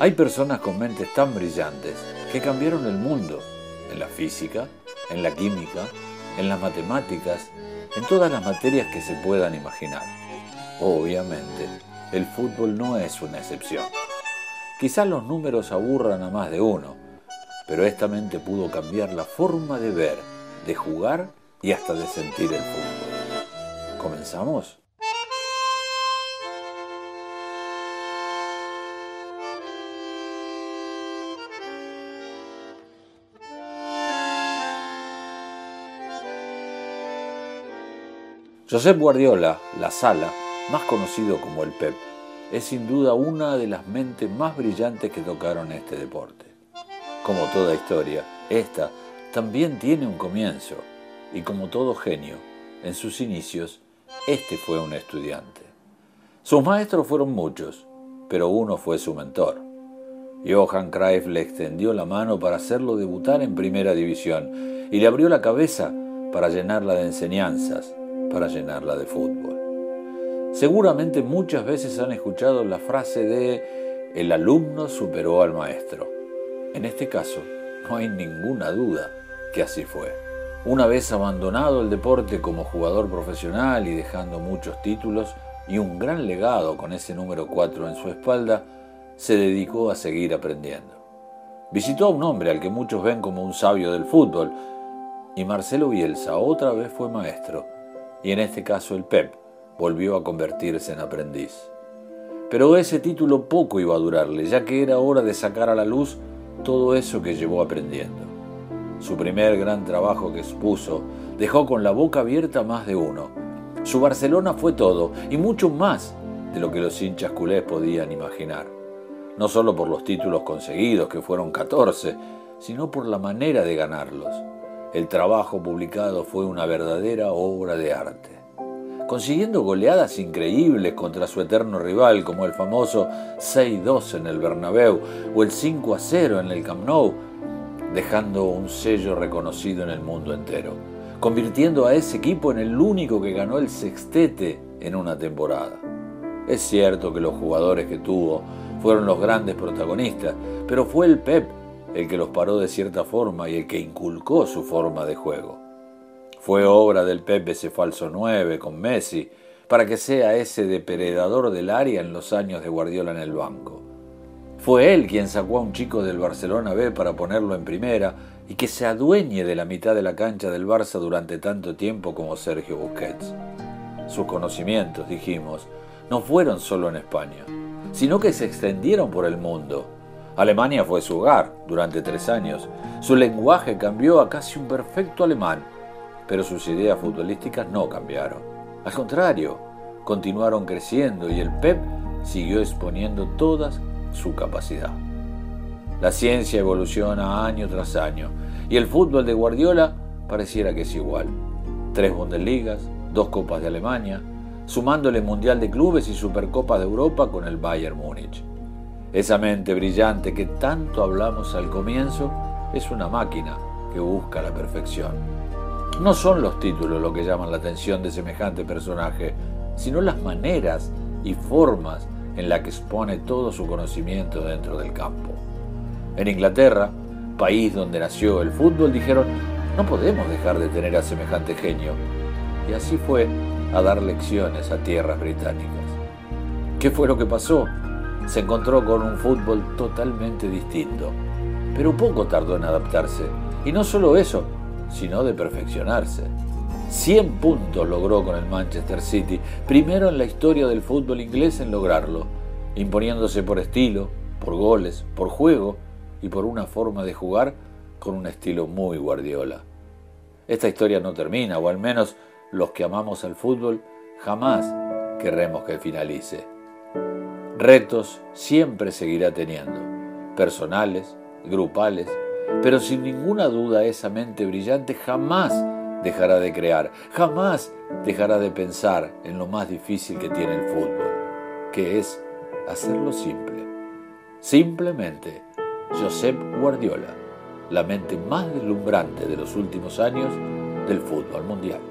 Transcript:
Hay personas con mentes tan brillantes que cambiaron el mundo, en la física, en la química, en las matemáticas, en todas las materias que se puedan imaginar. Obviamente, el fútbol no es una excepción. Quizás los números aburran a más de uno, pero esta mente pudo cambiar la forma de ver, de jugar y hasta de sentir el fútbol. ¿Comenzamos? Josep Guardiola, la Sala, más conocido como el Pep, es sin duda una de las mentes más brillantes que tocaron este deporte. Como toda historia, esta también tiene un comienzo, y como todo genio, en sus inicios, este fue un estudiante. Sus maestros fueron muchos, pero uno fue su mentor. Johan Cruyff le extendió la mano para hacerlo debutar en primera división y le abrió la cabeza para llenarla de enseñanzas, para llenarla de fútbol. Seguramente muchas veces han escuchado la frase de el alumno superó al maestro. En este caso, no hay ninguna duda que así fue. Una vez abandonado el deporte como jugador profesional y dejando muchos títulos y un gran legado con ese número 4 en su espalda, se dedicó a seguir aprendiendo. Visitó a un hombre al que muchos ven como un sabio del fútbol, y Marcelo Bielsa otra vez fue maestro y en este caso el Pep volvió a convertirse en aprendiz. Pero ese título poco iba a durarle, ya que era hora de sacar a la luz todo eso que llevó aprendiendo. Su primer gran trabajo que expuso dejó con la boca abierta más de uno. Su Barcelona fue todo y mucho más de lo que los hinchas culés podían imaginar. No solo por los títulos conseguidos, que fueron 14, sino por la manera de ganarlos el trabajo publicado fue una verdadera obra de arte. Consiguiendo goleadas increíbles contra su eterno rival, como el famoso 6-2 en el Bernabéu o el 5-0 en el Camp Nou, dejando un sello reconocido en el mundo entero, convirtiendo a ese equipo en el único que ganó el sextete en una temporada. Es cierto que los jugadores que tuvo fueron los grandes protagonistas, pero fue el Pep el que los paró de cierta forma y el que inculcó su forma de juego. Fue obra del Pepe ese falso 9 con Messi para que sea ese depredador del área en los años de Guardiola en el banco. Fue él quien sacó a un chico del Barcelona B para ponerlo en primera y que se adueñe de la mitad de la cancha del Barça durante tanto tiempo como Sergio Busquets. Sus conocimientos, dijimos, no fueron solo en España, sino que se extendieron por el mundo Alemania fue su hogar durante tres años. Su lenguaje cambió a casi un perfecto alemán, pero sus ideas futbolísticas no cambiaron. Al contrario, continuaron creciendo y el PEP siguió exponiendo toda su capacidad. La ciencia evoluciona año tras año y el fútbol de Guardiola pareciera que es igual. Tres Bundesligas, dos Copas de Alemania, sumándole Mundial de Clubes y Supercopa de Europa con el Bayern Múnich. Esa mente brillante que tanto hablamos al comienzo es una máquina que busca la perfección. No son los títulos lo que llaman la atención de semejante personaje, sino las maneras y formas en las que expone todo su conocimiento dentro del campo. En Inglaterra, país donde nació el fútbol, dijeron, no podemos dejar de tener a semejante genio. Y así fue a dar lecciones a tierras británicas. ¿Qué fue lo que pasó? Se encontró con un fútbol totalmente distinto, pero poco tardó en adaptarse, y no solo eso, sino de perfeccionarse. 100 puntos logró con el Manchester City, primero en la historia del fútbol inglés en lograrlo, imponiéndose por estilo, por goles, por juego y por una forma de jugar con un estilo muy guardiola. Esta historia no termina, o al menos los que amamos al fútbol jamás querremos que finalice. Retos siempre seguirá teniendo, personales, grupales, pero sin ninguna duda esa mente brillante jamás dejará de crear, jamás dejará de pensar en lo más difícil que tiene el fútbol, que es hacerlo simple. Simplemente, Josep Guardiola, la mente más deslumbrante de los últimos años del fútbol mundial.